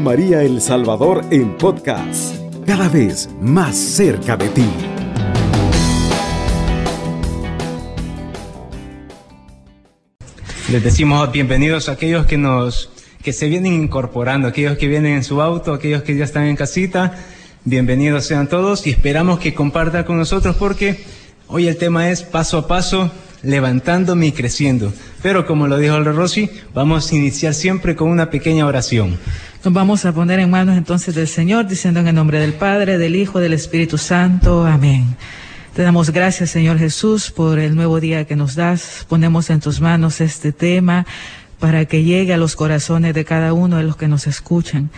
María El Salvador en podcast, cada vez más cerca de ti. Les decimos bienvenidos a aquellos que nos que se vienen incorporando, aquellos que vienen en su auto, aquellos que ya están en casita. Bienvenidos sean todos y esperamos que compartan con nosotros porque hoy el tema es paso a paso levantándome y creciendo. Pero como lo dijo el Rossi, vamos a iniciar siempre con una pequeña oración. Vamos a poner en manos entonces del Señor, diciendo en el nombre del Padre, del Hijo, del Espíritu Santo. Amén. Te damos gracias, Señor Jesús, por el nuevo día que nos das. Ponemos en tus manos este tema para que llegue a los corazones de cada uno de los que nos escuchan.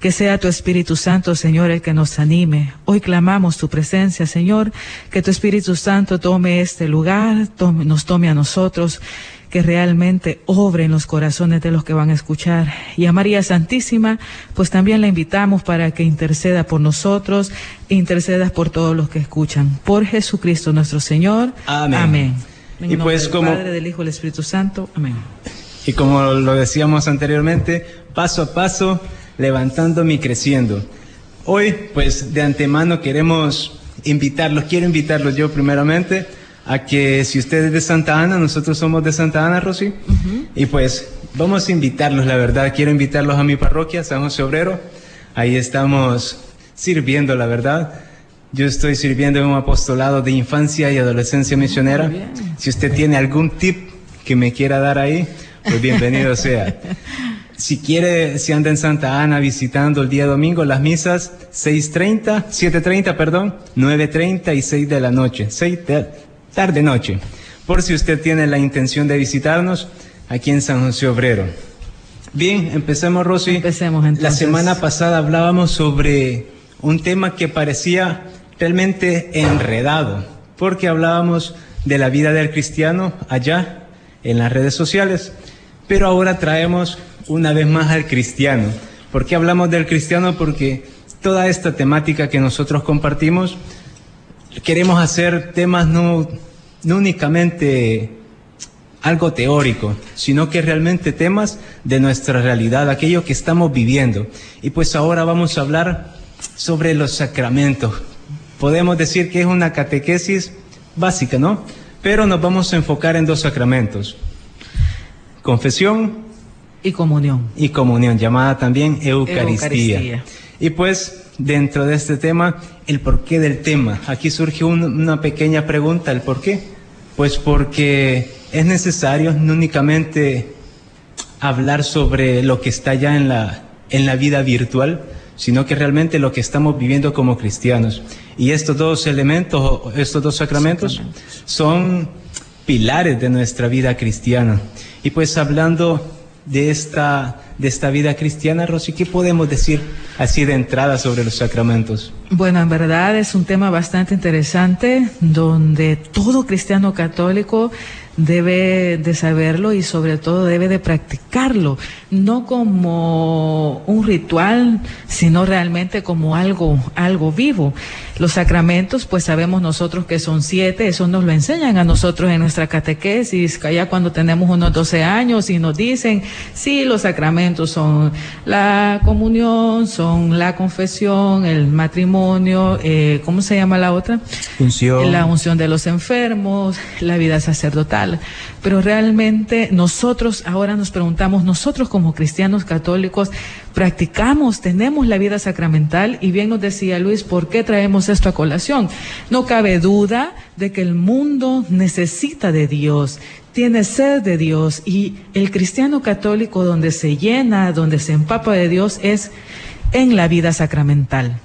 Que sea tu Espíritu Santo, Señor, el que nos anime. Hoy clamamos tu presencia, Señor, que tu Espíritu Santo tome este lugar, nos tome a nosotros, que realmente obre en los corazones de los que van a escuchar. Y a María Santísima, pues también la invitamos para que interceda por nosotros, interceda por todos los que escuchan. Por Jesucristo nuestro Señor. Amén. Amén. En y pues del como Padre, del Hijo, del Espíritu Santo. Amén. Y como lo decíamos anteriormente, paso a paso, levantándome y creciendo. Hoy, pues de antemano queremos invitarlos, quiero invitarlos yo primeramente a que si usted es de Santa Ana, nosotros somos de Santa Ana, Rosy, y pues vamos a invitarlos, la verdad, quiero invitarlos a mi parroquia, San José Obrero, ahí estamos sirviendo, la verdad. Yo estoy sirviendo en un apostolado de infancia y adolescencia misionera. Muy bien. Si usted tiene algún tip que me quiera dar ahí, pues bienvenido sea. Si quiere, si anda en Santa Ana visitando el día domingo, las misas 6.30, 7.30, perdón, 9.30 y 6 de la noche, 6 de tarde noche. Por si usted tiene la intención de visitarnos aquí en San José Obrero. Bien, empecemos, Rosy. Empecemos, La entonces. semana pasada hablábamos sobre un tema que parecía realmente enredado, porque hablábamos de la vida del cristiano allá en las redes sociales, pero ahora traemos una vez más al cristiano. ¿Por qué hablamos del cristiano? Porque toda esta temática que nosotros compartimos, queremos hacer temas no, no únicamente algo teórico, sino que realmente temas de nuestra realidad, aquello que estamos viviendo. Y pues ahora vamos a hablar sobre los sacramentos. Podemos decir que es una catequesis básica, ¿no? Pero nos vamos a enfocar en dos sacramentos. Confesión Y comunión. y comunión, llamada también Eucaristía. Eucaristía. Y pues dentro de este tema, el porqué del tema. Aquí surge un- una pequeña pregunta, ¿el por qué? Pues porque es necesario no únicamente hablar sobre lo que está ya en la, en la vida virtual, sino que realmente lo que estamos viviendo como cristianos. Y estos dos elementos, estos dos sacramentos, son pilares de nuestra vida cristiana. Y pues hablando de esta, de esta vida cristiana, Rosy, ¿qué podemos decir así de entrada sobre los sacramentos? Bueno, en verdad es un tema bastante interesante donde todo cristiano católico debe de saberlo y sobre todo debe de practicarlo, no como un ritual, sino realmente como algo, algo vivo. Los sacramentos, pues sabemos nosotros que son siete, eso nos lo enseñan a nosotros en nuestra catequesis, que ya cuando tenemos unos 12 años y nos dicen, sí, los sacramentos son la comunión, son la confesión, el matrimonio, eh, ¿cómo se llama la otra? La unción de los enfermos, la vida sacerdotal. Pero realmente nosotros ahora nos preguntamos, nosotros como cristianos católicos, practicamos, tenemos la vida sacramental y bien nos decía Luis, ¿por qué traemos esto a colación? No cabe duda de que el mundo necesita de Dios, tiene sed de Dios y el cristiano católico donde se llena, donde se empapa de Dios es en la vida sacramental.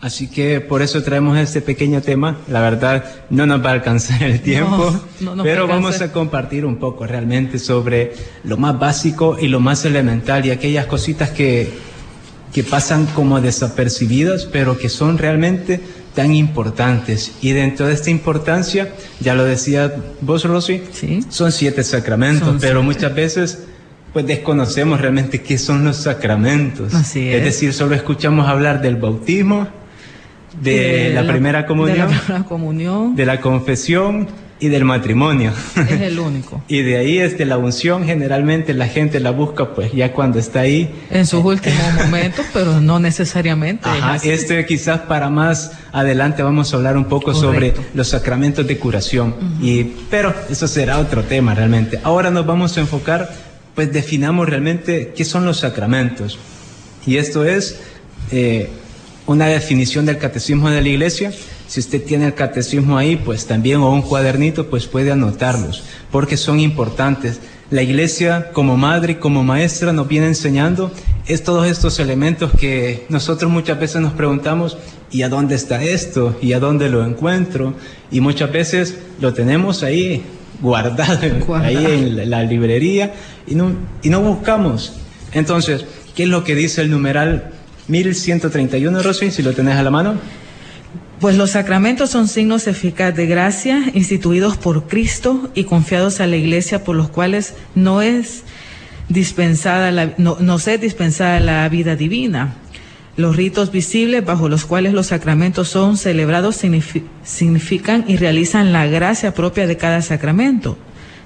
Así que por eso traemos este pequeño tema. La verdad, no nos va a alcanzar el tiempo, no nos pero vamos a compartir un poco realmente sobre lo más básico y lo más elemental y aquellas cositas que, que pasan como desapercibidas, pero que son realmente tan importantes. Y dentro de esta importancia, ya lo decía vos, Rosy, Sí. son siete sacramentos, Son pero siete. muchas veces pues desconocemos realmente qué son los sacramentos. Así es. decir, solo escuchamos hablar del bautismo, de, De la, primera comunión, De la primera comunión. de la confesión, y del matrimonio. Es el único. y de ahí es de la unción, generalmente la gente la busca pues ya cuando está ahí. En sus últimos momentos, pero no necesariamente. Ajá, este quizás para más adelante vamos a hablar un poco sobre los sacramentos de curación. y, pero eso será otro tema realmente. Ahora nos vamos a enfocar, pues definamos realmente qué son los sacramentos. Y esto es eh, una definición del catecismo de la iglesia si usted tiene el catecismo ahí, pues también o un cuadernito, pues puede anotarlos, porque son importantes. La iglesia como madre y como maestra nos viene enseñando es todos estos elementos que nosotros muchas veces nos preguntamos, ¿y a dónde está esto? ¿Y a dónde lo encuentro? Y muchas veces lo tenemos ahí guardado, ahí en la librería y no, y no buscamos. Entonces, ¿qué es lo que dice el numeral 1131, Rosy, si lo tenés a la mano? Pues los sacramentos son signos eficaces de gracia instituidos por Cristo y confiados a la Iglesia por los cuales no es dispensada la, no, no se dispensada la vida divina. Los ritos visibles bajo los cuales los sacramentos son celebrados significan y realizan la gracia propia de cada sacramento.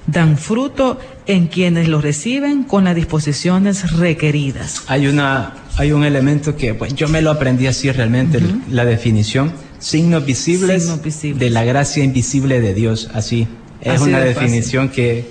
Dan fruto en quienes los reciben con las disposiciones requeridas. Hay una hay un elemento que pues yo me lo aprendí así realmente la definición signos visibles, de la gracia invisible de Dios. Así, es una definición que,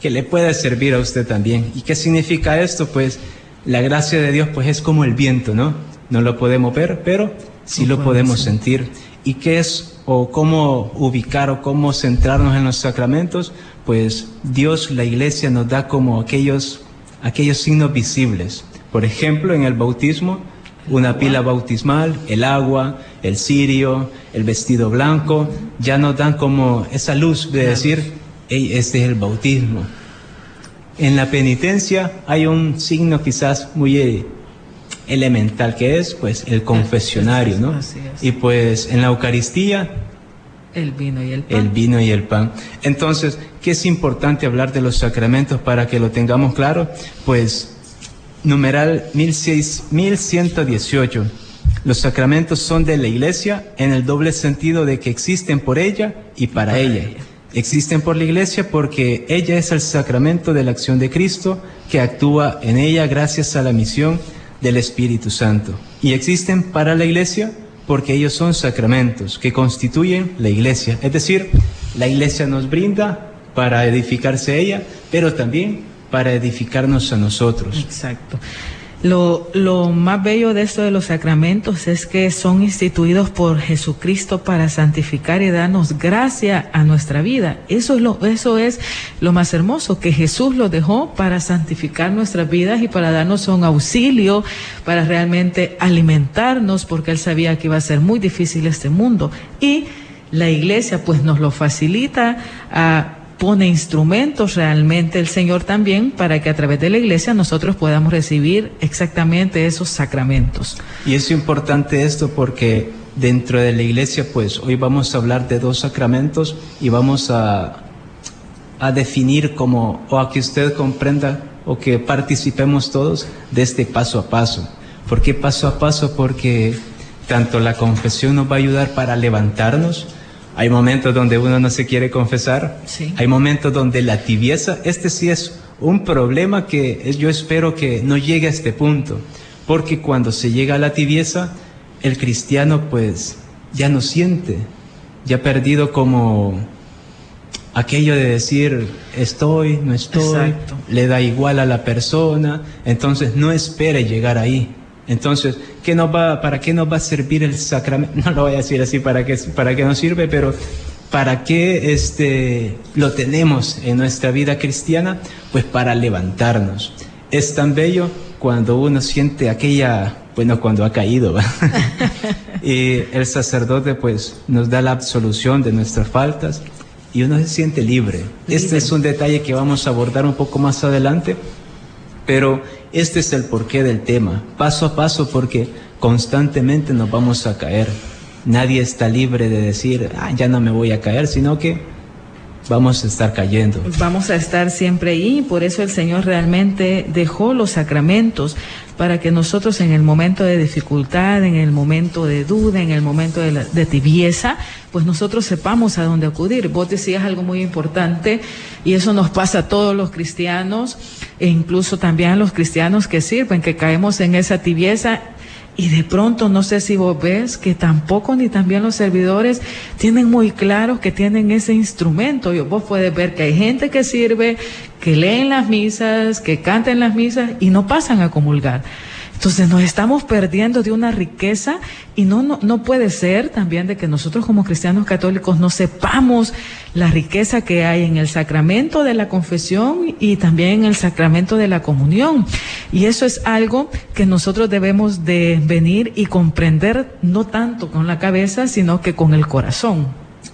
que, le puede servir a usted también. ¿Y qué significa esto? Pues la gracia de Dios pues es como el viento, ¿no? No lo podemos ver, pero sí lo podemos sentir. ¿Y qué es o cómo ubicar o cómo centrarnos en los sacramentos? Pues Dios, la iglesia nos da como aquellos, aquellos signos visibles. Por ejemplo, en el bautismo, una pila bautismal, el agua, el cirio, el vestido blanco, ya nos dan como esa luz de decir, hey, este es el bautismo. En la penitencia hay un signo quizás muy eh, elemental que es pues el confesionario, ¿no? Y pues en la Eucaristía el vino y el pan. El vino y el pan. Entonces, ¿qué es importante hablar de los sacramentos para que lo tengamos claro? Pues numeral 1118. Los sacramentos son de la iglesia en el doble sentido de que existen por ella y para ella. Existen por la iglesia porque ella es el sacramento de la acción de Cristo que actúa en ella gracias a la misión del Espíritu Santo. Y existen para la iglesia porque ellos son sacramentos que constituyen la iglesia. Es decir, la iglesia nos brinda para edificarse ella, pero también para edificarnos a nosotros. Exacto. Lo, lo, más bello de esto de los sacramentos es que son instituidos por Jesucristo para santificar y darnos gracia a nuestra vida. Eso es lo, eso es lo más hermoso, que Jesús lo dejó para santificar nuestras vidas y para darnos un auxilio, para realmente alimentarnos, porque Él sabía que iba a ser muy difícil este mundo. Y la iglesia pues nos lo facilita a pone instrumentos realmente el Señor también para que a través de la iglesia nosotros podamos recibir exactamente esos sacramentos. Y es importante esto porque dentro de la iglesia, pues hoy vamos a hablar de dos sacramentos y vamos a, a definir como, o a que usted comprenda o que participemos todos de este paso a paso. ¿Por qué paso a paso? Porque tanto la confesión nos va a ayudar para levantarnos, hay momentos donde uno no se quiere confesar. Hay momentos donde la tibieza, este sí es un problema que yo espero que no llegue a este punto. Porque cuando se llega a la tibieza, el cristiano pues ya no siente, ya ha perdido como aquello de decir estoy, no estoy, le da igual a la persona, entonces no espere llegar ahí. Entonces, ¿qué nos va, ¿para qué nos va a servir el sacramento? No lo voy a decir así para qué, para qué nos sirve, pero ¿para qué este, lo tenemos en nuestra vida cristiana? Pues para levantarnos. Es tan bello cuando uno siente aquella, bueno, cuando ha caído, y el sacerdote pues nos da la absolución de nuestras faltas y uno se siente libre. Este es un detalle que vamos a abordar un poco más adelante, pero este es el porqué del tema, paso a paso, porque constantemente nos vamos a caer. Nadie está libre de decir, ah, ya no me voy a caer, sino que vamos a estar cayendo. Vamos a estar siempre ahí, por eso el Señor realmente dejó los sacramentos para que nosotros en el momento de dificultad, en el momento de duda, en el momento de, de tibieza, pues nosotros sepamos a dónde acudir. Vos decías algo muy importante y eso nos pasa a todos los cristianos e incluso también a los cristianos que sirven, que caemos en esa tibieza y de pronto, no sé si vos ves que tampoco ni también los servidores tienen muy claro que tienen ese instrumento. Y vos puedes ver que hay gente que sirve, que leen las misas, que cantan las misas y no pasan a comulgar. Entonces nos estamos perdiendo de una riqueza y no, no, no, puede ser también de que nosotros como cristianos católicos no sepamos la riqueza que hay en el sacramento de la confesión y también en el sacramento de la comunión. Y eso es algo que nosotros debemos de venir y comprender no tanto con la cabeza, sino que con el corazón.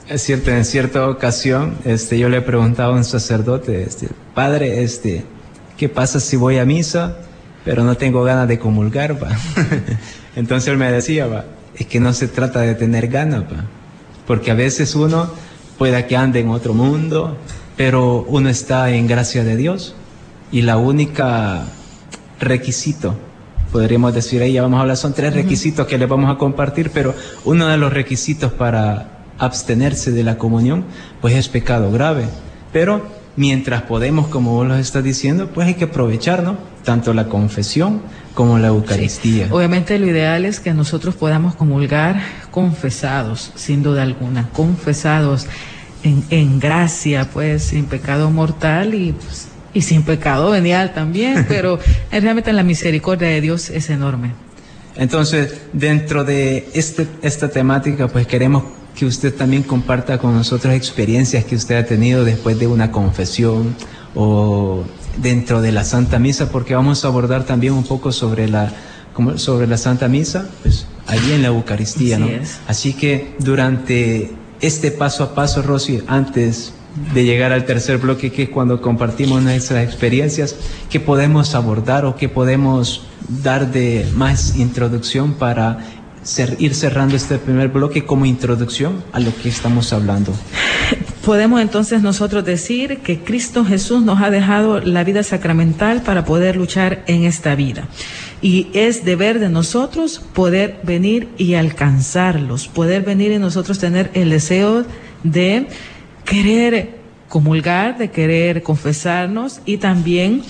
Es cierto, en cierta ocasión este, yo le preguntaba a un sacerdote, este, padre, este, ¿qué pasa si voy a misa? Pero no tengo ganas de comulgar, va. Entonces él me decía, va, es que no se trata de tener ganas, va. Porque a veces uno puede que ande en otro mundo, pero uno está en gracia de Dios. Y la única requisito, podríamos decir ahí, ya vamos a hablar, son tres requisitos que les vamos a compartir, pero uno de los requisitos para abstenerse de la comunión, pues es pecado grave. Pero mientras podemos, como vos lo estás diciendo, pues hay que aprovechar, ¿no? Tanto la confesión como la Eucaristía. Sí. Obviamente lo ideal es que nosotros podamos comulgar confesados, sin duda alguna, confesados en, en gracia, pues sin pecado mortal y, pues, y sin pecado venial también, pero realmente la misericordia de Dios es enorme. Entonces, dentro de este, esta temática, pues queremos que usted también comparta con nosotros experiencias que usted ha tenido después de una confesión o dentro de la Santa Misa, porque vamos a abordar también un poco sobre la, sobre la Santa Misa, pues allí en la Eucaristía, Así ¿no? es. Así que durante este paso a paso, Rosy, antes de llegar al tercer bloque, que es cuando compartimos nuestras experiencias, ¿qué podemos abordar o qué podemos dar de más introducción para ir cerrando este primer bloque como introducción a lo que estamos hablando? Podemos entonces nosotros decir que Cristo Jesús nos ha dejado la vida sacramental para poder luchar en esta vida. Y es deber de nosotros poder venir y alcanzarlos, poder venir y nosotros tener el deseo de querer comulgar, de querer confesarnos y también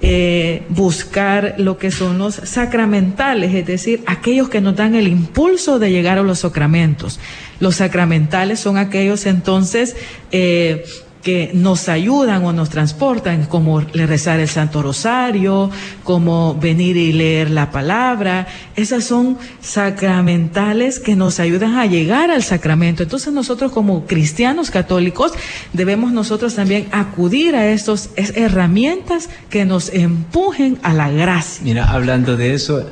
eh, buscar lo que son los sacramentales, es decir, aquellos que nos dan el impulso de llegar a los sacramentos. Los sacramentales son aquellos entonces eh, que nos ayudan o nos transportan, como rezar el Santo Rosario, como venir y leer la palabra. Esas son sacramentales que nos ayudan a llegar al sacramento. Entonces nosotros como cristianos católicos debemos nosotros también acudir a estas herramientas que nos empujen a la gracia. Mira, hablando de eso,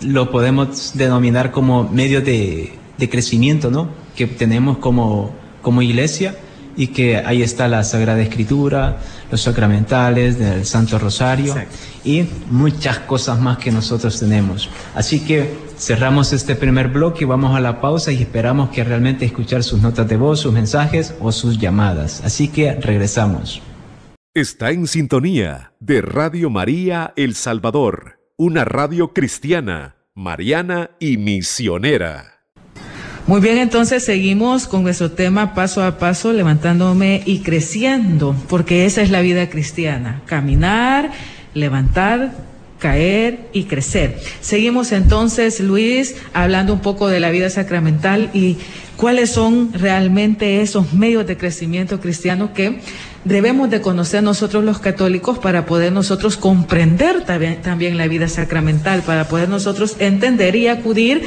lo podemos denominar como medio de, de crecimiento, ¿no? Que tenemos como, como iglesia y que ahí está la Sagrada Escritura, los sacramentales del Santo Rosario Exacto. y muchas cosas más que nosotros tenemos. Así que cerramos este primer bloque, vamos a la pausa y esperamos que realmente escuchar sus notas de voz, sus mensajes o sus llamadas. Así que regresamos. Está en sintonía de Radio María El Salvador, una radio cristiana, mariana y misionera. Muy bien, entonces seguimos con nuestro tema paso a paso, levantándome y creciendo, porque esa es la vida cristiana, caminar, levantar, caer y crecer. Seguimos entonces, Luis, hablando un poco de la vida sacramental y cuáles son realmente esos medios de crecimiento cristiano que debemos de conocer nosotros los católicos para poder nosotros comprender también, también la vida sacramental, para poder nosotros entender y acudir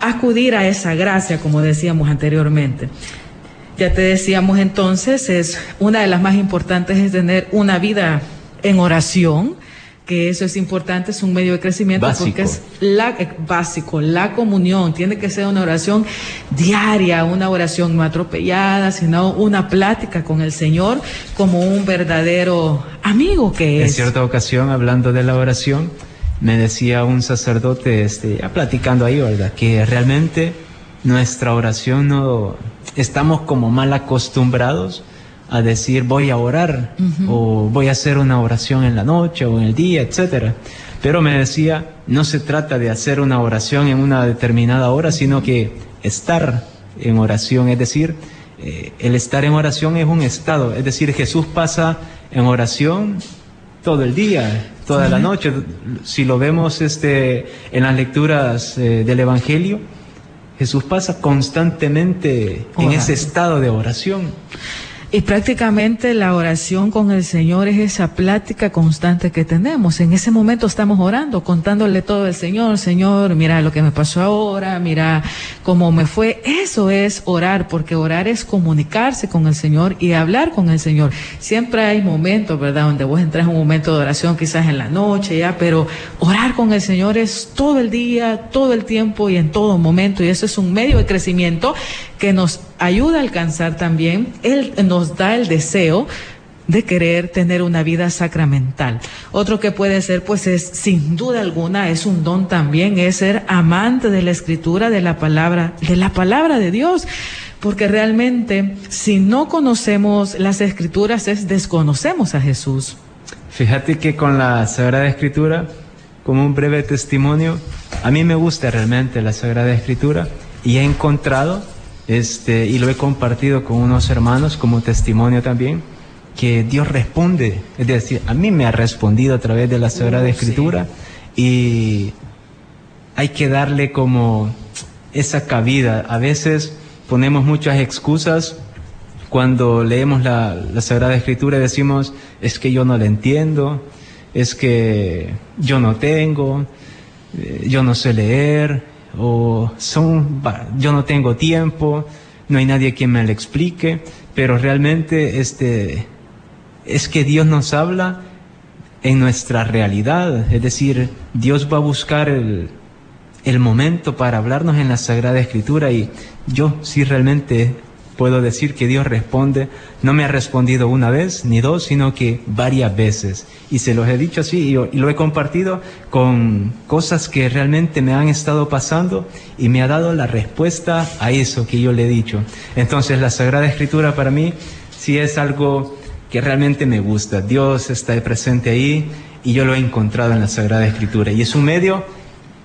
acudir a esa gracia, como decíamos anteriormente. Ya te decíamos entonces, es una de las más importantes es tener una vida en oración, que eso es importante, es un medio de crecimiento Básico. porque es la, eh, básico, la comunión, tiene que ser una oración diaria, una oración no atropellada, sino una plática con el Señor como un verdadero amigo que En es. cierta ocasión, hablando de la oración, me decía un sacerdote, este, ya platicando ahí, ¿verdad? Que realmente nuestra oración no estamos como mal acostumbrados a decir voy a orar o voy a hacer una oración en la noche o en el día, etcétera. Pero me decía, no se trata de hacer una oración en una determinada hora, sino que estar en oración, es decir, eh, el estar en oración es un estado, es decir, Jesús pasa en oración todo el día, toda la noche. Si lo vemos este, en las lecturas eh, del Evangelio, Jesús pasa constantemente en ese estado de oración. Y prácticamente la oración con el Señor es esa plática constante que tenemos. En ese momento estamos orando, contándole todo al Señor. Señor, mira lo que me pasó ahora, mira cómo me fue. Eso es orar, porque orar es comunicarse con el Señor y hablar con el Señor. Siempre hay momentos, ¿verdad?, donde vos entras en un momento de oración, quizás en la noche, ya, pero orar con el Señor es todo el día, todo el tiempo y en todo momento. Y eso es un medio de crecimiento que nos ayuda a alcanzar también, Él nos da el deseo de querer tener una vida sacramental. Otro que puede ser, pues es, sin duda alguna, es un don también, es ser amante de la escritura, de la palabra, de la palabra de Dios. Porque realmente, si no conocemos las escrituras, es desconocemos a Jesús. Fíjate que con la Sagrada Escritura, como un breve testimonio, a mí me gusta realmente la Sagrada Escritura y he encontrado este, y lo he compartido con unos hermanos como testimonio también, que Dios responde, es decir, a mí me ha respondido a través de la Sagrada Escritura y hay que darle como esa cabida. A veces ponemos muchas excusas cuando leemos la, la Sagrada Escritura y decimos, es que yo no la entiendo, es que yo no tengo, eh, yo no sé leer, o son, yo no tengo tiempo, no hay nadie quien me lo explique, pero realmente este, es que Dios nos habla en nuestra realidad, es decir, Dios va a buscar el, el momento para hablarnos en la Sagrada Escritura y yo sí realmente puedo decir que Dios responde, no me ha respondido una vez ni dos, sino que varias veces. Y se los he dicho así y, lo he compartido con cosas que realmente me han estado pasando y me ha dado la respuesta a eso que yo le he dicho. Entonces la Sagrada Escritura para mí sí es algo que realmente me gusta. Dios está presente ahí y yo lo he encontrado en la Sagrada Escritura. Y es un medio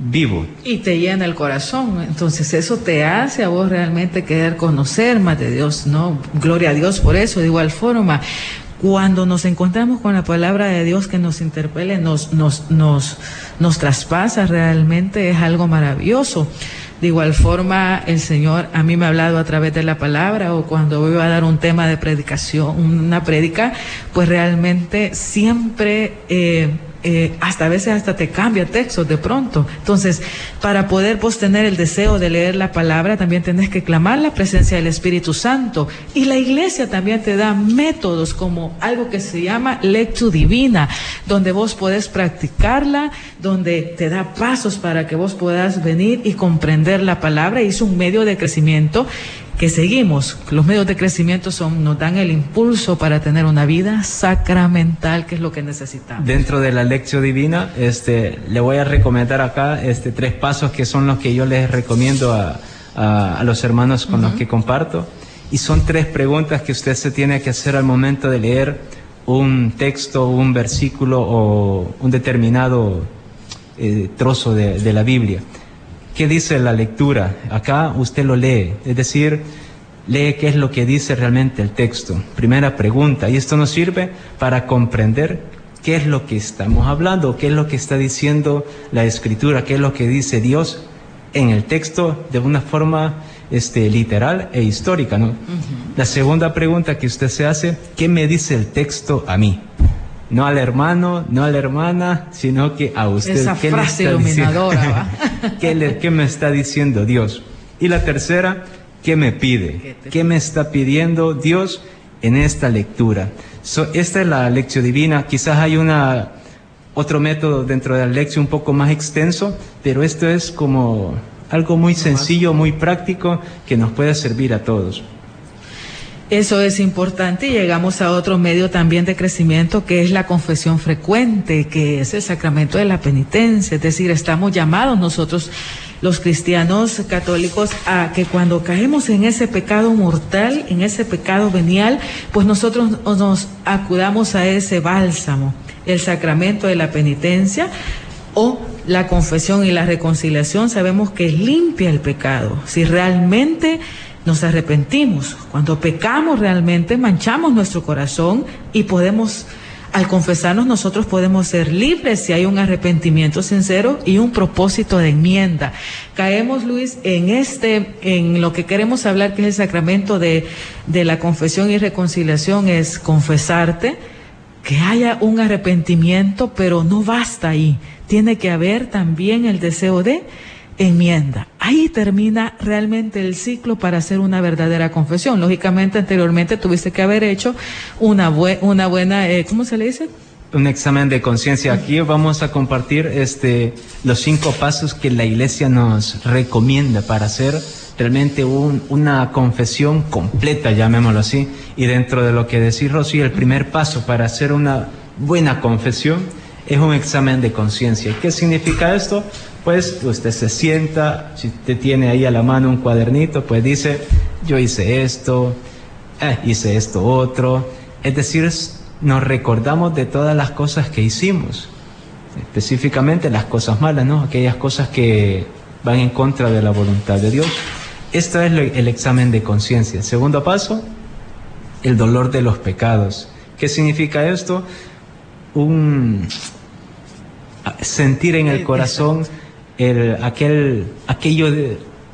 vivo. Y te llena el corazón. Entonces eso te hace a vos realmente querer conocer más de Dios, ¿no? Gloria a Dios por eso, de igual forma. Cuando nos encontramos con la palabra de Dios que nos interpele, nos, nos, nos, nos traspasa realmente, es algo maravilloso. De igual forma, el Señor a mí me ha hablado a través de la palabra o cuando voy a dar un tema de predicación, una prédica, pues realmente siempre... Eh, eh, hasta a veces hasta te cambia textos de pronto. Entonces, para poder vos tener el deseo de leer la palabra, también tenés que clamar la presencia del Espíritu Santo. Y la iglesia también te da métodos como algo que se llama lectura divina, donde vos podés practicarla, donde te da pasos para que vos puedas venir y comprender la palabra y es un medio de crecimiento que seguimos. Los medios de crecimiento son, nos dan el impulso para tener una vida sacramental, que es lo que necesitamos. Dentro de la lección divina, este, le voy a recomendar acá este, tres pasos que son los que yo les recomiendo a, a, los hermanos con los que comparto. Y son tres preguntas que usted se tiene que hacer al momento de leer un texto, un versículo o un determinado eh, trozo de, de la Biblia. ¿Qué dice la lectura? Acá usted lo lee, es decir, lee qué es lo que dice realmente el texto. Primera pregunta, y esto nos sirve para comprender qué es lo que estamos hablando, qué es lo que está diciendo la escritura, qué es lo que dice Dios en el texto de una forma este, literal e histórica. ¿no? La segunda pregunta que usted se hace, ¿qué me dice el texto a mí? No al hermano, no a la hermana, sino que a usted. Esa ¿Qué frase iluminadora. ¿Qué, ¿Qué, me está diciendo Dios? Y la tercera, ¿qué me pide? ¿Qué me está pidiendo Dios en esta lectura? esta es la lección divina. Quizás hay una, otro método dentro de la lección un poco más extenso, pero esto es como algo muy sencillo, muy práctico, que nos puede servir a todos. Eso es importante y llegamos a otro medio también de crecimiento que es la confesión frecuente, que es el sacramento de la penitencia, es decir, estamos llamados nosotros los cristianos católicos a que cuando caemos en ese pecado mortal, en ese pecado venial, pues nosotros nos acudamos a ese bálsamo, el sacramento de la penitencia o la confesión y la reconciliación, sabemos que limpia el pecado. Si realmente nos arrepentimos, cuando pecamos realmente manchamos nuestro corazón y podemos al confesarnos nosotros podemos ser libres si hay un arrepentimiento sincero y un propósito de enmienda. Caemos, Luis, en este, en lo que queremos hablar, que es el sacramento de, de la confesión y reconciliación, es confesarte, que haya un arrepentimiento, pero no basta ahí. Tiene que haber también el deseo de enmienda. Ahí termina realmente el ciclo para hacer una verdadera confesión. Lógicamente, anteriormente tuviste que haber hecho una, una buena, eh, ¿cómo se le dice? Un examen de conciencia. Aquí vamos a compartir este, los cinco pasos que la iglesia nos recomienda para hacer realmente un, una confesión completa, llamémoslo así. Y dentro de lo que decís, Rosy, el primer paso para hacer una buena confesión es un examen de conciencia. ¿Qué significa esto? Pues usted se sienta, si te tiene ahí a la mano un cuadernito, pues dice, yo hice esto, eh, hice esto otro. Es decir, nos recordamos de todas las cosas que hicimos, específicamente las cosas malas, ¿no? Aquellas cosas que van en contra de la voluntad de Dios. Esto es el examen de conciencia. Segundo paso, el dolor de los pecados. ¿Qué significa esto? Un sentir en el corazón el, aquel, aquello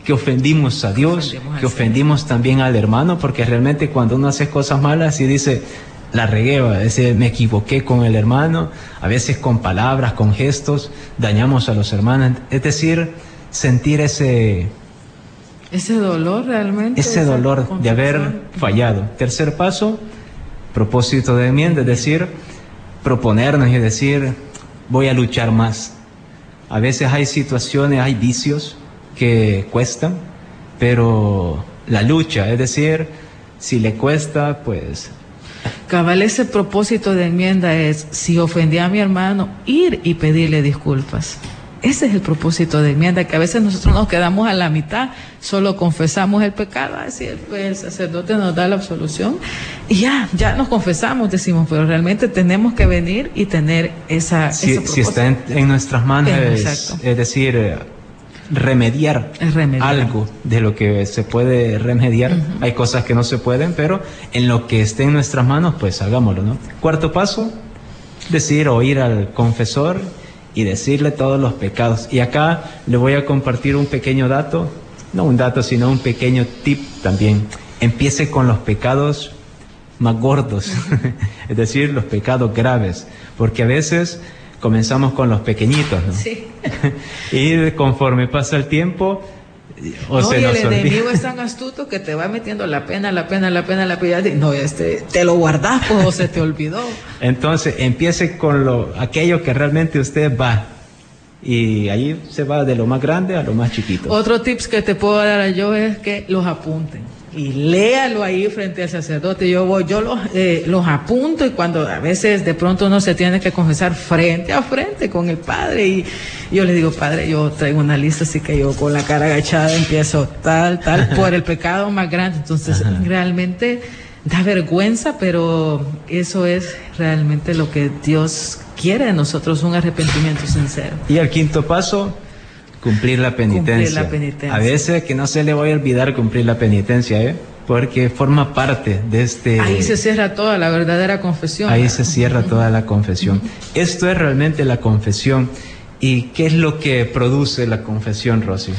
que ofendimos a Dios, que ofendimos también al hermano, porque realmente cuando uno hace cosas malas y dice, la regué, a veces me equivoqué con el hermano, a veces con palabras, con gestos, dañamos a los hermanos. Es decir, sentir ese... Ese dolor realmente. Ese dolor de haber fallado. Tercer paso, propósito de enmienda, es decir, proponernos y decir, voy a luchar más. A veces hay situaciones, hay vicios que cuestan, pero la lucha, es decir, si le cuesta, pues... Cabal, ese propósito de enmienda es, si ofendí a mi hermano, ir y pedirle disculpas. Ese es el propósito de enmienda, que a veces nosotros nos quedamos a la mitad, solo confesamos el pecado, así pues, el sacerdote nos da la absolución y ya, ya nos confesamos, decimos, pero realmente tenemos que venir y tener esa... Si, si está en, nuestras manos, es, decir, eh, remediar, algo de lo que se puede remediar. Hay cosas que no se pueden, pero en lo que esté en nuestras manos, pues hagámoslo, ¿no? Cuarto paso, decir o ir al confesor y decirle todos los pecados. Y acá le voy a compartir un pequeño dato, no un dato, sino un pequeño tip también. Empiece con los pecados más gordos, es decir, los pecados graves, porque a veces comenzamos con los pequeñitos, ¿no? Sí. y conforme pasa el tiempo, o no, y el enemigo es tan astuto que te va metiendo la pena, la pena, la pena, la pena. No, este, te lo guardas pues, o se te olvidó. Entonces, empiece con lo, aquello que realmente usted va. Y ahí se va de lo más grande a lo más chiquito. Otro tips que te puedo dar yo es que los apunten y léalo ahí frente al sacerdote. Yo voy, yo los, eh, los apunto y cuando a veces de pronto uno se tiene que confesar frente a frente con el padre y yo le digo, padre, yo traigo una lista así que yo con la cara agachada empiezo tal, tal, por el pecado más grande. Entonces realmente da vergüenza, pero eso es realmente lo que Dios quiere de nosotros, un arrepentimiento sincero. Y el quinto paso, Cumplir la penitencia. A veces que no se le voy a olvidar cumplir la penitencia, ¿eh? Porque forma parte de este... Ahí se cierra toda la verdadera confesión. Ahí se cierra toda la confesión. Esto es realmente la confesión. ¿Y qué es lo que produce la confesión, Rosy?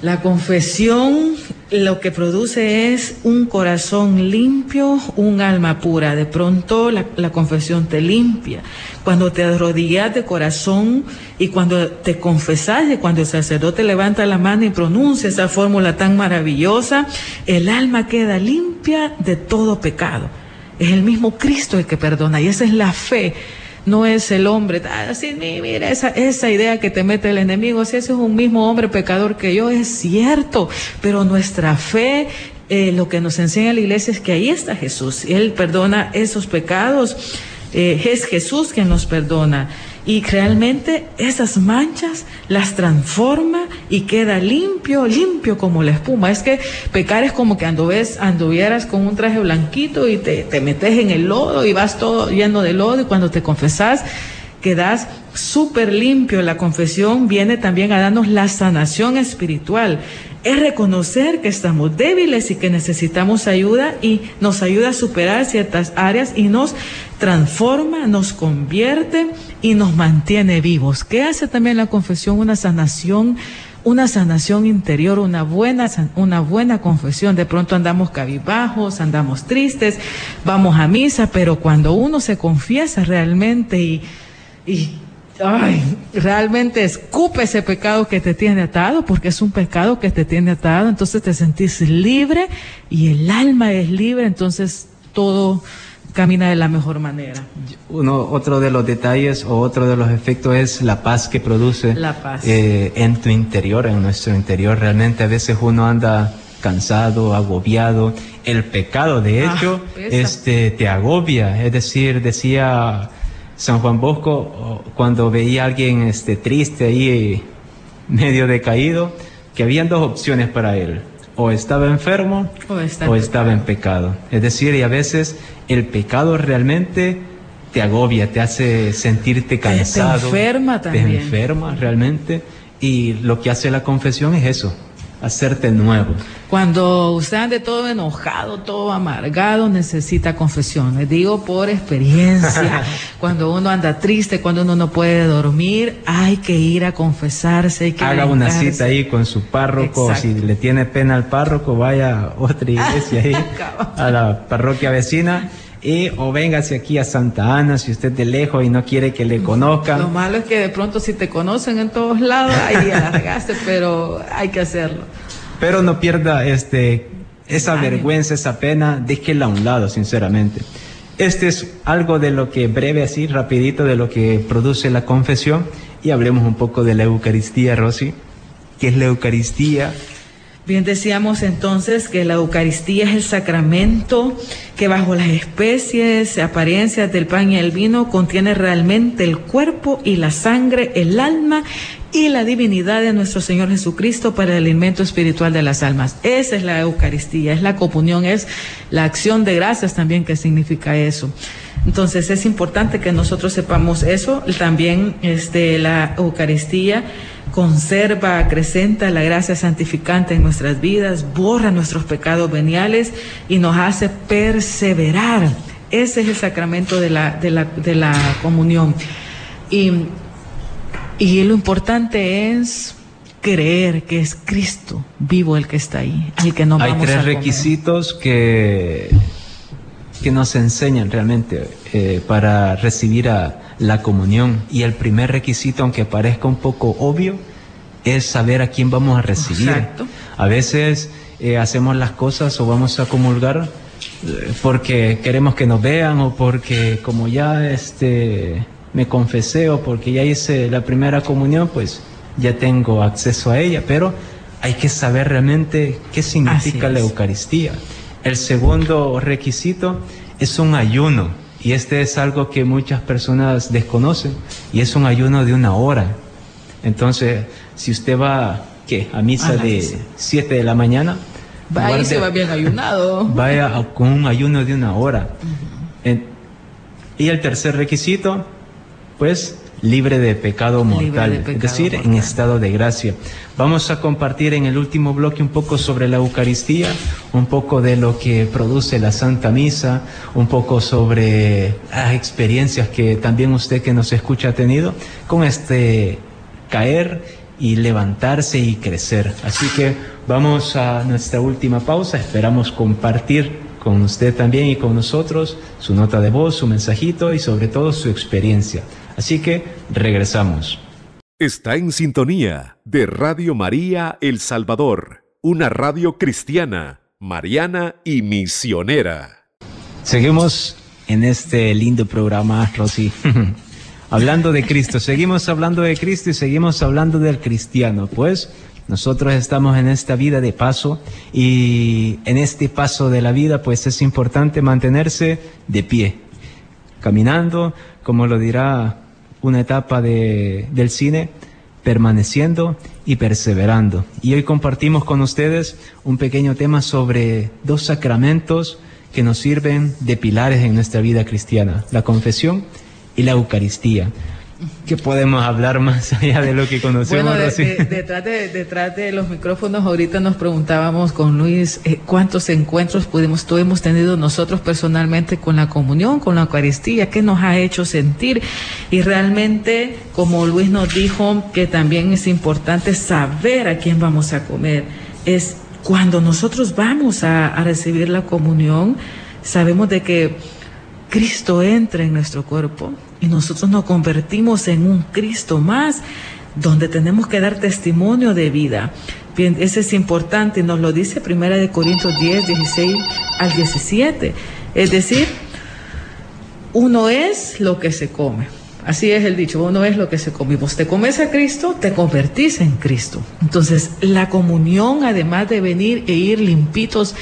La confesión lo que produce es un corazón limpio, un alma pura. De pronto la, confesión te limpia. Cuando te arrodillas de corazón y cuando te confesas y cuando el sacerdote levanta la mano y pronuncia esa fórmula tan maravillosa, el alma queda limpia de todo pecado. Es el mismo Cristo el que perdona y esa es la fe no es el hombre, así, mira, esa, esa idea que te mete el enemigo, si ese es un mismo hombre pecador que yo, es cierto, pero nuestra fe, eh, lo que nos enseña la iglesia es que ahí está Jesús, Él perdona esos pecados, eh, es Jesús quien nos perdona. Y realmente esas manchas las transforma y queda limpio, limpio como la espuma. Es que pecar es como que anduves, anduvieras con un traje blanquito y te, te metes en el lodo y vas todo lleno de lodo y cuando te confesás quedas súper limpio. La confesión viene también a darnos la sanación espiritual. Es reconocer que estamos débiles y que necesitamos ayuda y nos ayuda a superar ciertas áreas y nos transforma, nos convierte y nos mantiene vivos. ¿Qué hace también la confesión? Una sanación una sanación interior, una buena, una buena confesión. De pronto andamos cabizbajos, andamos tristes, vamos a misa, pero cuando uno se confiesa realmente y ay, realmente escupe ese pecado que te tiene atado, porque es un pecado que te tiene atado, entonces te sentís libre y el alma es libre, entonces todo camina de la mejor manera. Uno, otro de los detalles o otro de los efectos es la paz que produce eh, en tu interior, en nuestro interior. Realmente a veces uno anda cansado, agobiado. El pecado, de ah, hecho, este, te agobia. Es decir, decía San Juan Bosco cuando veía a alguien este, triste ahí, medio decaído, que habían dos opciones para él o estaba enfermo o, estaba en pecado. Es decir, y a veces el pecado realmente te agobia, te hace sentirte cansado. Te enferma también. Te enferma realmente. Y lo que hace la confesión es eso, hacerte nuevo. Cuando usted ande todo enojado, todo amargado, necesita confesión. Les digo por experiencia. cuando uno anda triste, cuando uno no puede dormir, hay que ir a confesarse. Hay que Haga una cita ahí con su párroco. Si le tiene pena al párroco, vaya a otra iglesia ahí, a la parroquia vecina y o véngase aquí a Santa Ana si usted de lejos y no quiere que le conozcan. Lo malo es que de pronto si te conocen en todos lados, ahí alargaste, pero hay que hacerlo. Pero no pierda este esa vergüenza, esa pena, déjela a un lado, sinceramente. Este es algo de lo que breve así, rapidito, de lo que produce la confesión y hablemos un poco de la Eucaristía, Rosy. ¿Qué es la Eucaristía? Bien decíamos entonces que la Eucaristía es el sacramento que bajo las especies, apariencias del pan y el vino contiene realmente el cuerpo y la sangre, el alma y la divinidad de nuestro Señor Jesucristo para el alimento espiritual de las almas. Esa es la Eucaristía, es la comunión, es la acción de gracias también que significa eso. Entonces es importante que nosotros sepamos eso. También este, la Eucaristía conserva, acrecenta la gracia santificante en nuestras vidas, borra nuestros pecados veniales y nos hace perseverar. Ese es el sacramento de la, de la, de la comunión. Y, y lo importante es creer que es Cristo vivo el que está ahí, el que no Hay tres requisitos que, que nos enseñan realmente eh, para recibir a la comunión. Y el primer requisito, aunque parezca un poco obvio, es saber a quién vamos a recibir. A veces eh, hacemos las cosas o vamos a comulgar eh, porque queremos que nos vean o porque como ya este me confesé o porque ya hice la primera comunión, pues ya tengo acceso a ella, pero hay que saber realmente qué significa la Eucaristía. El segundo requisito es un ayuno y este es algo que muchas personas desconocen y es un ayuno de una hora. Entonces, si usted va ¿qué? a misa de 7 de la mañana, Ahí se va bien ayunado. Vaya con un ayuno de una hora. y el tercer requisito, pues libre de pecado mortal, es decir, en estado de gracia. Vamos a compartir en el último bloque un poco sobre la Eucaristía, un poco de lo que produce la Santa Misa, un poco sobre las experiencias que también usted que nos escucha ha tenido con este caer y levantarse y crecer. Así que vamos a nuestra última pausa, esperamos compartir con usted también y con nosotros su nota de voz, su mensajito y sobre todo su experiencia. Así que regresamos. Está en sintonía de Radio María El Salvador, una radio cristiana, mariana y misionera. Seguimos en este lindo programa, Rosy. hablando de Cristo, seguimos hablando de Cristo y seguimos hablando del cristiano, pues nosotros estamos en esta vida de paso y en este paso de la vida pues es importante mantenerse de pie, caminando, como lo dirá una etapa de, del cine permaneciendo y perseverando. Y hoy compartimos con ustedes un pequeño tema sobre dos sacramentos que nos sirven de pilares en nuestra vida cristiana, la confesión y la Eucaristía. ¿Qué podemos hablar más allá de lo que conocemos? Bueno, detrás, de, detrás de los micrófonos ahorita nos preguntábamos con Luis eh, cuántos encuentros pudimos, tú hemos tenido nosotros personalmente con la comunión, con la Eucaristía, qué nos ha hecho sentir. Y realmente, como Luis nos dijo, que también es importante saber a quién vamos a comer. Es cuando nosotros vamos a, a recibir la comunión, sabemos de que Cristo entra en nuestro cuerpo y nosotros nos convertimos en un Cristo más donde tenemos que dar testimonio de vida. Bien, eso es importante, nos lo dice Primera de Corintios 10, 16 al 17. Es decir, uno es lo que se come. Así es el dicho, uno es lo que se come. Vos te comes a Cristo, te convertís en Cristo. Entonces, la comunión, además de venir e ir limpitos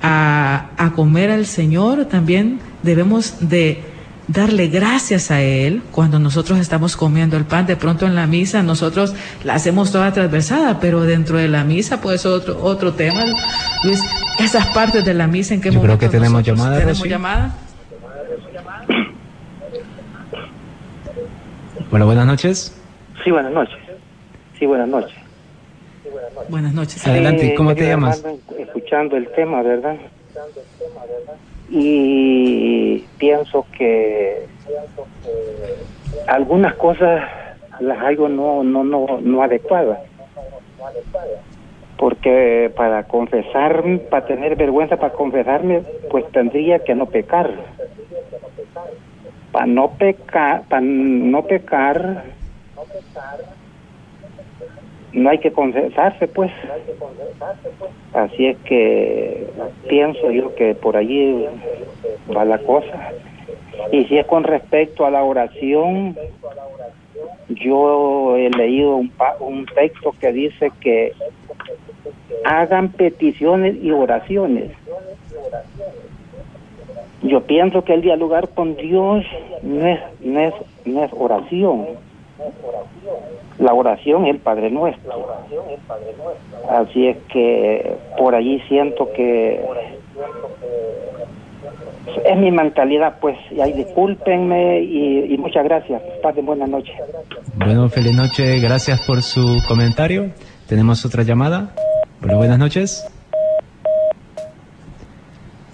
a, a comer al Señor, también debemos de darle gracias a Él cuando nosotros estamos comiendo el pan. De pronto en la misa nosotros la hacemos toda transversada, pero dentro de la misa puede ser otro, otro tema. Luis, esas partes de la misa en que Yo creo que tenemos llamada. ¿Tenemos llamada? Bueno, buenas noches. Sí, buenas noches. Sí, buenas noches. Buenas noches. Adelante, ¿cómo te llamas? Escuchando el tema, ¿verdad? Y pienso que algunas cosas las hago no no no no adecuadas. Porque para confesar para tener vergüenza para confesarme pues tendría que no pecar. Para no pecar para no pecar no hay que confesarse pues. Así es que pienso yo que por allí va la cosa. Y si es con respecto a la oración yo he leído un, un texto que dice que hagan peticiones y oraciones. Yo pienso que el dialogar con Dios no es no es no es oración la oración es el Padre Nuestro. Así es que por allí siento que es mi mentalidad, pues, y ahí discúlpenme y, muchas gracias. Padre, buenas noches. Bueno, feliz noche, gracias por su comentario. Tenemos otra llamada. Bueno, buenas noches.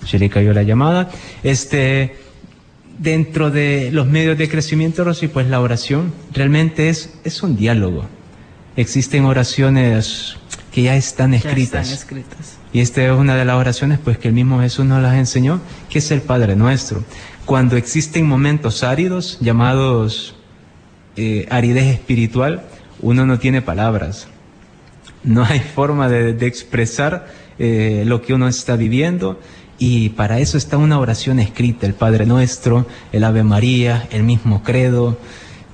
Se le cayó la llamada. Este, dentro de los medios de crecimiento, Rosy, pues la oración realmente es, es un diálogo. Existen oraciones que ya están escritas. escritas. Y esta es una de las oraciones pues que el mismo Jesús nos las enseñó, que es el Padre Nuestro. Cuando existen momentos áridos, llamados eh, aridez espiritual, uno no tiene palabras. No hay forma de, expresar eh, lo que uno está viviendo y para eso está una oración escrita, el Padre Nuestro, el Ave María, el mismo credo.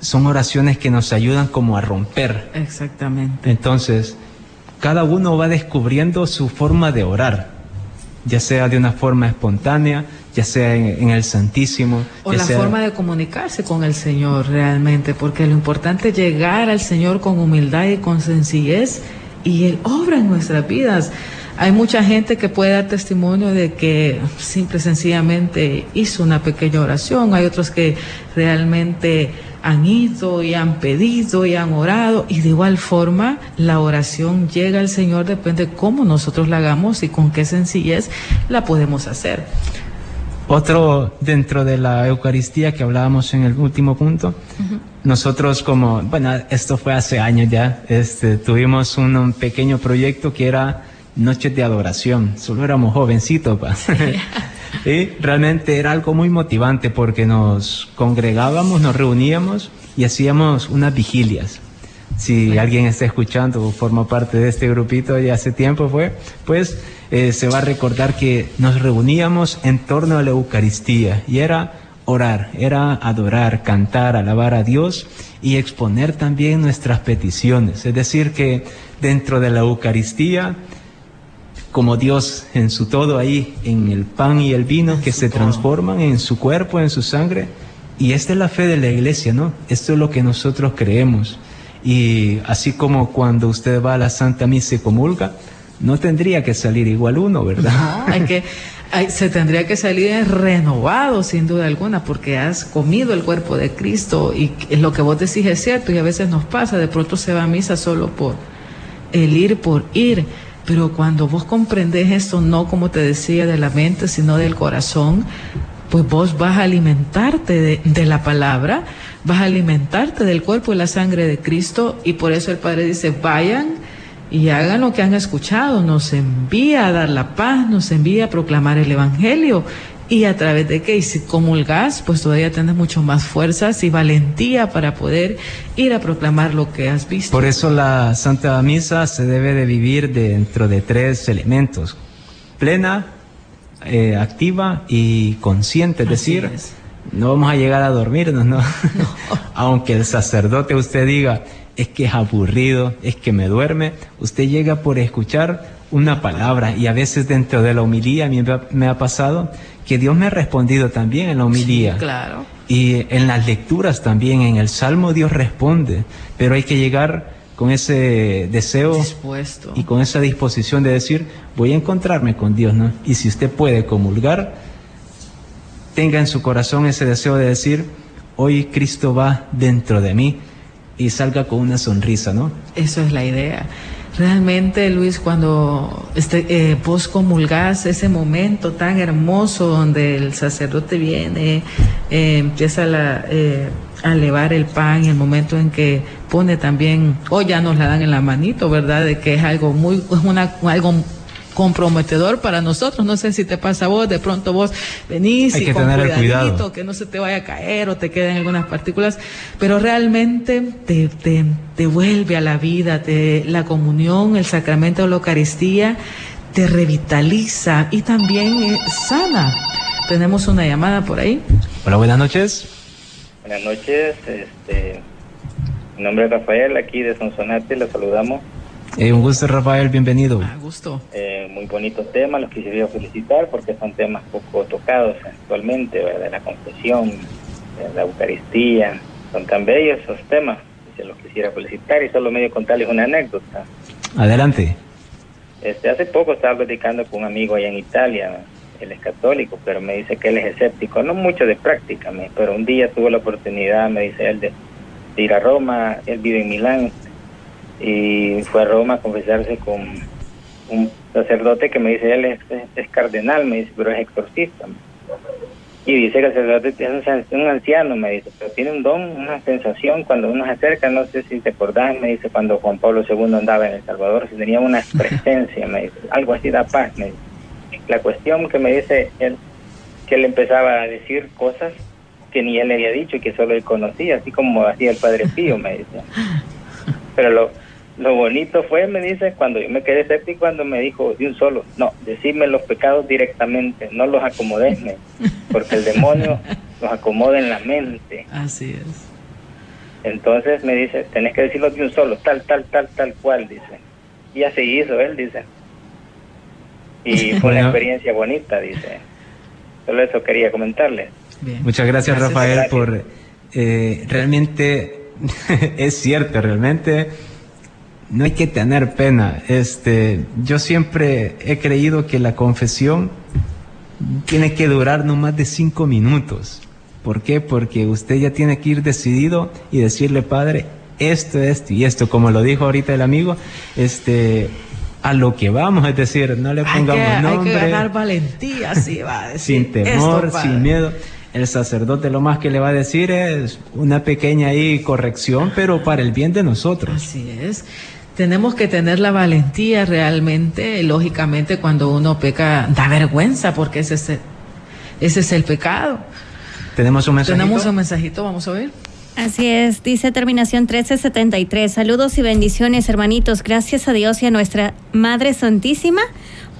Son oraciones que nos ayudan como a romper. Exactamente. Entonces, cada uno va descubriendo su forma de orar, ya sea de una forma espontánea, ya sea en, el Santísimo. O la forma de comunicarse con el Señor realmente, porque lo importante es llegar al Señor con humildad y con sencillez y Él obra en nuestras vidas. Hay mucha gente que puede dar testimonio de que simple y sencillamente hizo una pequeña oración. Hay otros que realmente han ido y han pedido y han orado. Y de igual forma, la oración llega al Señor, depende de cómo nosotros la hagamos y con qué sencillez la podemos hacer. Otro dentro de la Eucaristía que hablábamos en el último punto, nosotros como, bueno, esto fue hace años ya, este, tuvimos un pequeño proyecto que era noches de adoración. Solo éramos jovencitos, pa. y realmente era algo muy motivante porque nos congregábamos, nos reuníamos y hacíamos unas vigilias. Si alguien está escuchando o forma parte de este grupito ya hace tiempo fue, pues eh, se va a recordar que nos reuníamos en torno a la Eucaristía y era orar, era adorar, cantar, alabar a Dios y exponer también nuestras peticiones. Es decir, que dentro de la Eucaristía como Dios en su todo ahí, en el pan y el vino que se transforman en su cuerpo, en su sangre, Y esta es la fe de la iglesia, ¿no? Esto es lo que nosotros creemos. Y así como cuando usted va a la Santa Misa y comulga, no tendría que salir igual uno, ¿verdad? Hay que, se tendría que salir renovado, sin duda alguna, porque has comido el cuerpo de Cristo y lo que vos decís es cierto y a veces nos pasa, de pronto se va a misa solo por el ir por ir. Pero cuando vos comprendes esto, no como te decía, de la mente, sino del corazón, pues vos vas a alimentarte de, de, la palabra, vas a alimentarte del cuerpo y la sangre de Cristo y por eso el Padre dice, vayan y hagan lo que han escuchado, nos envía a dar la paz, nos envía a proclamar el Evangelio y a través de que, y si comulgas, pues todavía tienes mucho más fuerzas y valentía para poder ir a proclamar lo que has visto. Por eso la Santa Misa se debe de vivir dentro de tres elementos, plena, eh, activa y consciente, es decir, no vamos a llegar a dormirnos, ¿no? Aunque el sacerdote usted diga, es que es aburrido, es que me duerme, usted llega por escuchar una palabra y a veces dentro de la homilía a mí me ha pasado que Dios me ha respondido también en la homilía. claro. Y en las lecturas también, en el Salmo Dios responde, pero hay que llegar con ese deseo Dispuesto. y con esa disposición de decir, voy a encontrarme con Dios, ¿no? Y si usted puede comulgar, tenga en su corazón ese deseo de decir, hoy Cristo va dentro de mí y salga con una sonrisa, ¿no? Eso es la idea. Realmente, Luis, cuando este, eh, vos comulgás ese momento tan hermoso donde el sacerdote viene, eh, empieza la, eh, a elevar el pan, el momento en que pone también, o ya nos la dan en la manito, ¿verdad? De que es algo muy, es una, algo comprometedor para nosotros. No sé si te pasa a vos, de pronto vos venís Hay y que con tener el cuidadito, cuidado. que no se te vaya a caer o te queden algunas partículas, pero realmente te, te, te vuelve a la vida, te, la comunión, el sacramento de la Eucaristía, te revitaliza y también eh, sana. Tenemos una llamada por ahí. Hola, buenas noches. Buenas noches, este, mi nombre es Rafael, aquí de Sonsonate, le saludamos. Eh, un gusto, Rafael, bienvenido. A gusto. Eh, muy bonitos temas, los quisiera felicitar porque son temas poco tocados actualmente, ¿verdad? La confesión, la Eucaristía, son tan bellos esos temas, se los quisiera felicitar y solo medio contarles una anécdota. Adelante. Este, hace poco estaba platicando con un amigo allá en Italia, él es católico, pero me dice que él es escéptico, no mucho de práctica, me- pero un día tuvo la oportunidad, me dice él, de, de ir a Roma, él vive en Milán, y fue a Roma a confesarse con un sacerdote que me dice él es, cardenal, me dice, pero es exorcista. Y dice que el sacerdote es un anciano, me dice, pero tiene un don, una sensación cuando uno se acerca, no sé si te acordás, me dice, cuando Juan Pablo II andaba en El Salvador, si tenía una presencia, me dice, algo así da paz, me dice. La cuestión que me dice él, que él empezaba a decir cosas que ni él le había dicho y que solo él conocía, así como hacía el Padre Pío, me dice. Pero lo, lo bonito fue, me dice, cuando yo me quedé escéptico, cuando me dijo de un solo, no, decime los pecados directamente, no los acomodes, porque el demonio los acomoda en la mente. Así es. Entonces me dice, tenés que decirlo de un solo, tal, tal, tal, tal cual, dice. Y así hizo él, dice. Y fue una experiencia bonita, dice. Solo eso quería comentarles. Bien. Muchas gracias, Gracias. Rafael, Gracias. por eh, realmente es cierto, realmente no hay que tener pena. Este, yo siempre he creído que la confesión tiene que durar no más de cinco minutos. ¿Por qué? Porque usted ya tiene que ir decidido y decirle, Padre, esto, esto y esto, como lo dijo ahorita el amigo, este, a lo que vamos, es decir, no le Hay que, pongamos hay que nombre ganar valentía, sí, va a decir. sin temor, esto, sin miedo. El sacerdote lo más que le va a decir es una pequeña ahí corrección, pero para el bien de nosotros. Así es. Tenemos que tener la valentía realmente, lógicamente cuando uno peca da vergüenza porque ese es el, ese es el pecado. Tenemos un mensaje. Tenemos un mensajito, vamos a ver. Así es, dice terminación 1373. Saludos y bendiciones, hermanitos. Gracias a Dios y a nuestra Madre Santísima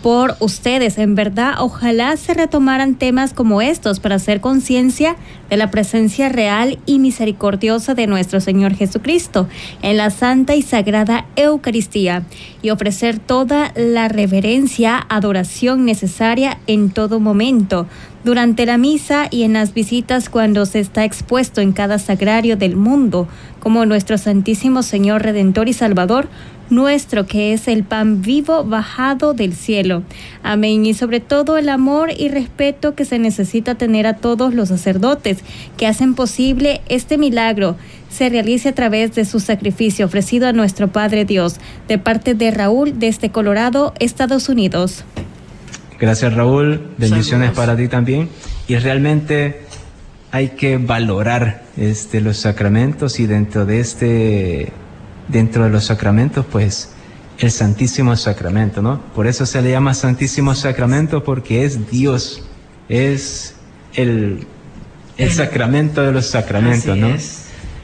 por ustedes. En verdad, ojalá se retomaran temas como estos para hacer conciencia de la presencia real y misericordiosa de nuestro Señor Jesucristo en la santa y sagrada Eucaristía y ofrecer toda la reverencia, adoración necesaria en todo momento durante la misa y en las visitas cuando se está expuesto en cada sagrario del mundo, como nuestro Santísimo Señor Redentor y Salvador, nuestro que es el pan vivo bajado del cielo. Amén. Y sobre todo el amor y respeto que se necesita tener a todos los sacerdotes que hacen posible este milagro se realice a través de su sacrificio ofrecido a nuestro Padre Dios de parte de Raúl desde Colorado, Estados Unidos. Gracias Raúl, bendiciones para ti también. Y realmente hay que valorar este, los sacramentos y dentro de este dentro de los sacramentos, pues el Santísimo Sacramento, ¿no? Por eso se le llama Santísimo Sacramento porque es Dios, es el, el sacramento de los sacramentos, ¿no?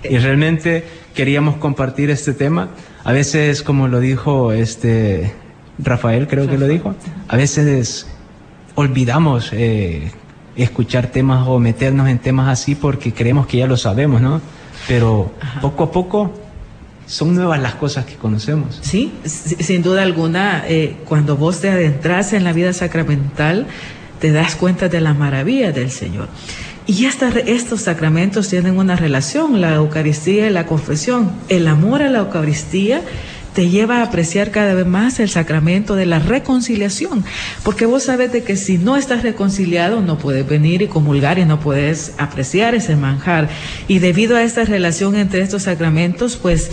Y realmente queríamos compartir este tema. A veces, como lo dijo este Rafael, creo que lo dijo, a veces olvidamos eh, escuchar temas o meternos en temas así porque creemos que ya lo sabemos, ¿no? Pero poco a poco son nuevas las cosas que conocemos. Sí, sin duda alguna, eh, cuando vos te adentras en la vida sacramental, te das cuenta de la maravilla del Señor. Y estos sacramentos tienen una relación, la Eucaristía y la confesión. El amor a la Eucaristía te lleva a apreciar cada vez más el sacramento de la reconciliación, porque vos sabes de que si no estás reconciliado no puedes venir y comulgar y no puedes apreciar ese manjar. Y debido a esta relación entre estos sacramentos, pues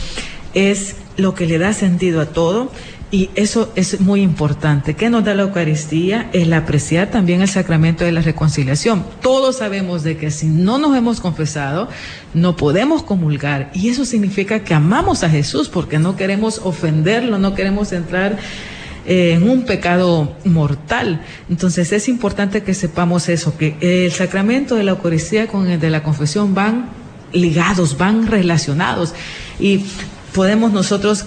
es lo que le da sentido a todo. Y eso es muy importante. ¿Qué nos da la Eucaristía? El apreciar también el sacramento de la reconciliación. Todos sabemos de que si no nos hemos confesado, no podemos comulgar. Y eso significa que amamos a Jesús porque no queremos ofenderlo, no queremos entrar eh, en un pecado mortal. Entonces es importante que sepamos eso, que el sacramento de la Eucaristía con el de la confesión van ligados, van relacionados. Y podemos nosotros,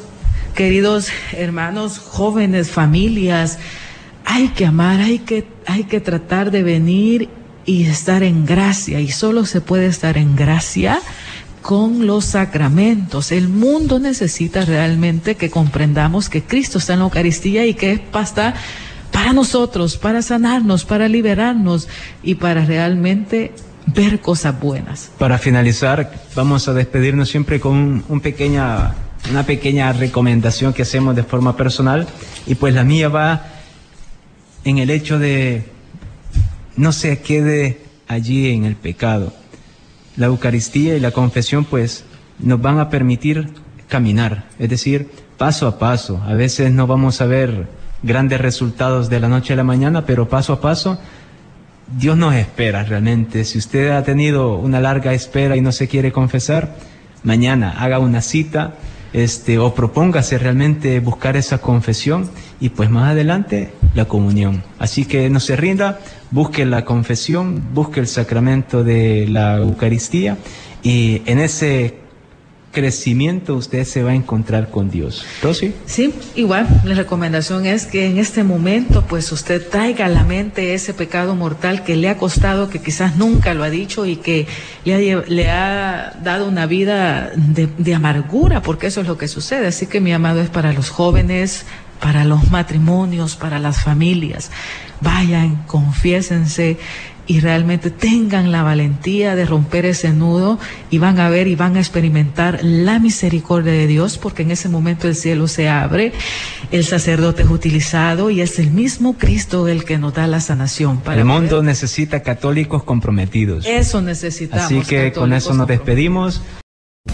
queridos hermanos, jóvenes, familias, hay que amar, hay que, hay que tratar de venir y estar en gracia. Y solo se puede estar en gracia con los sacramentos. El mundo necesita realmente que comprendamos que Cristo está en la Eucaristía y que es pasta para nosotros, para sanarnos, para liberarnos y para realmente ver cosas buenas. Para finalizar, vamos a despedirnos siempre con un, pequeña, una pequeña recomendación que hacemos de forma personal y pues la mía va en el hecho de no se quede allí en el pecado. La Eucaristía y la confesión pues nos van a permitir caminar, es decir, paso a paso. A veces no vamos a ver grandes resultados de la noche a la mañana, pero paso a paso Dios nos espera realmente. Si usted ha tenido una larga espera y no se quiere confesar, mañana haga una cita este, o propóngase realmente buscar esa confesión y pues más adelante la comunión. Así que no se rinda, busque la confesión, busque el sacramento de la Eucaristía y en ese crecimiento usted se va a encontrar con Dios. ¿Rosy? Sí, igual, la recomendación es que en este momento pues usted traiga a la mente ese pecado mortal que le ha costado, que quizás nunca lo ha dicho y que le ha, dado una vida de, de amargura, porque eso es lo que sucede. Así que mi amado es para los jóvenes, para los matrimonios, para las familias. Vayan, confiésense y realmente tengan la valentía de romper ese nudo y van a ver y van a experimentar la misericordia de Dios porque en ese momento el cielo se abre, el sacerdote es utilizado y es el mismo Cristo el que nos da la sanación. Para el mundo necesita católicos comprometidos. Eso necesitamos. Así que con eso nos despedimos.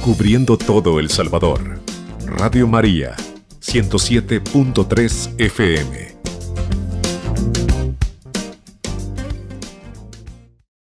Cubriendo todo El Salvador. Radio María, 107.3 FM.